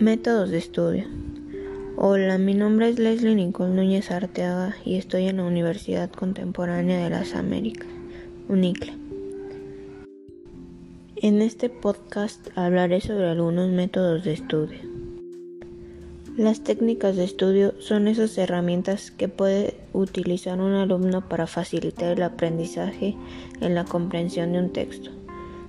Métodos de estudio. Hola, mi nombre es Leslie Nicole Núñez Arteaga y estoy en la Universidad Contemporánea de las Américas, UNICLA. En este podcast hablaré sobre algunos métodos de estudio. Las técnicas de estudio son esas herramientas que puede utilizar un alumno para facilitar el aprendizaje en la comprensión de un texto.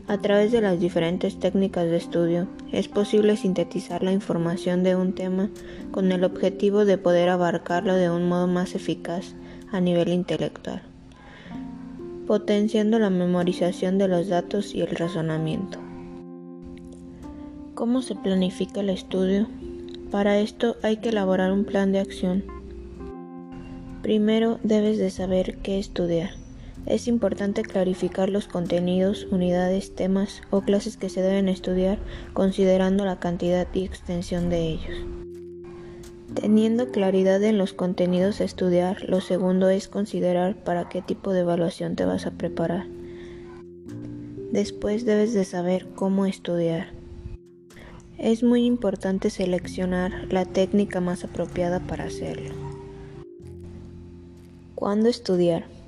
A través de las diferentes técnicas de estudio es posible sintetizar la información de un tema con el objetivo de poder abarcarlo de un modo más eficaz a nivel intelectual, potenciando la memorización de los datos y el razonamiento. ¿Cómo se planifica el estudio? Para esto hay que elaborar un plan de acción. Primero debes de saber qué estudiar. Es importante clarificar los contenidos, unidades, temas o clases que se deben estudiar considerando la cantidad y extensión de ellos. Teniendo claridad en los contenidos a estudiar, lo segundo es considerar para qué tipo de evaluación te vas a preparar. Después debes de saber cómo estudiar. Es muy importante seleccionar la técnica más apropiada para hacerlo. ¿Cuándo estudiar?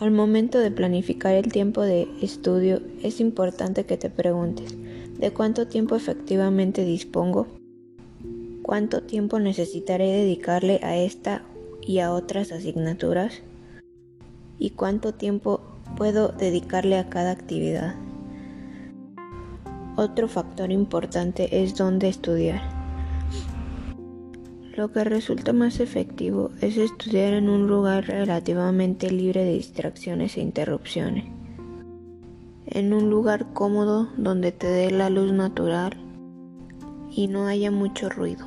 Al momento de planificar el tiempo de estudio es importante que te preguntes ¿de cuánto tiempo efectivamente dispongo? ¿Cuánto tiempo necesitaré dedicarle a esta y a otras asignaturas? ¿Y cuánto tiempo puedo dedicarle a cada actividad? Otro factor importante es dónde estudiar. Lo que resulta más efectivo es estudiar en un lugar relativamente libre de distracciones e interrupciones. En un lugar cómodo donde te dé la luz natural y no haya mucho ruido.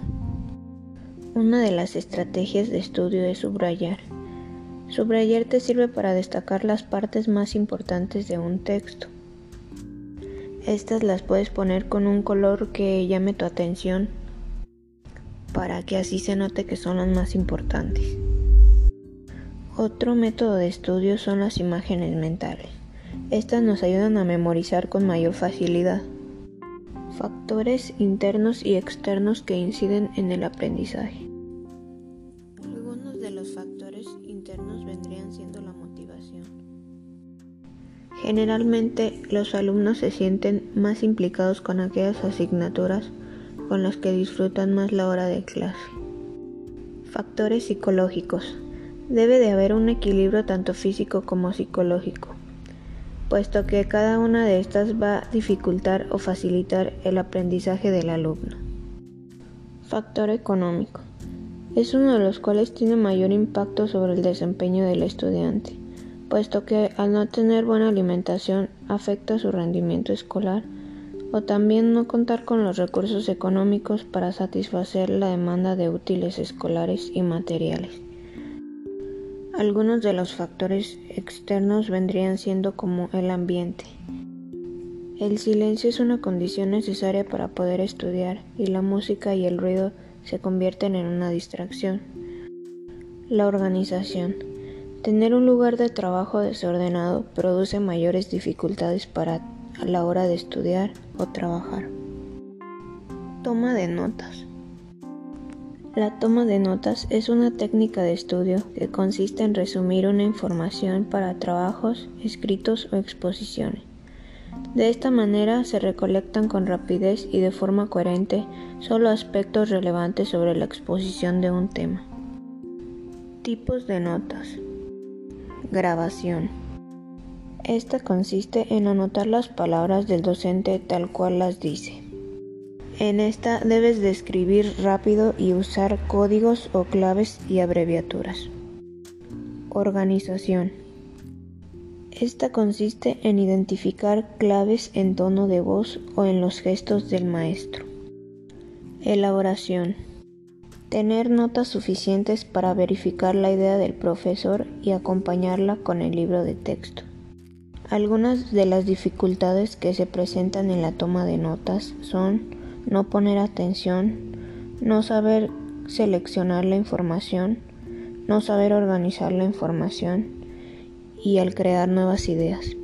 Una de las estrategias de estudio es subrayar. Subrayar te sirve para destacar las partes más importantes de un texto. Estas las puedes poner con un color que llame tu atención para que así se note que son las más importantes. Otro método de estudio son las imágenes mentales. Estas nos ayudan a memorizar con mayor facilidad. Factores internos y externos que inciden en el aprendizaje. Algunos de los factores internos vendrían siendo la motivación. Generalmente los alumnos se sienten más implicados con aquellas asignaturas con las que disfrutan más la hora de clase. Factores psicológicos. Debe de haber un equilibrio tanto físico como psicológico, puesto que cada una de estas va a dificultar o facilitar el aprendizaje del alumno. Factor económico. Es uno de los cuales tiene mayor impacto sobre el desempeño del estudiante, puesto que al no tener buena alimentación afecta su rendimiento escolar o también no contar con los recursos económicos para satisfacer la demanda de útiles escolares y materiales. Algunos de los factores externos vendrían siendo como el ambiente. El silencio es una condición necesaria para poder estudiar y la música y el ruido se convierten en una distracción. La organización. Tener un lugar de trabajo desordenado produce mayores dificultades para a la hora de estudiar o trabajar. Toma de notas. La toma de notas es una técnica de estudio que consiste en resumir una información para trabajos, escritos o exposiciones. De esta manera se recolectan con rapidez y de forma coherente solo aspectos relevantes sobre la exposición de un tema. Tipos de notas. Grabación. Esta consiste en anotar las palabras del docente tal cual las dice. En esta debes de escribir rápido y usar códigos o claves y abreviaturas. Organización. Esta consiste en identificar claves en tono de voz o en los gestos del maestro. Elaboración. Tener notas suficientes para verificar la idea del profesor y acompañarla con el libro de texto. Algunas de las dificultades que se presentan en la toma de notas son no poner atención, no saber seleccionar la información, no saber organizar la información y al crear nuevas ideas.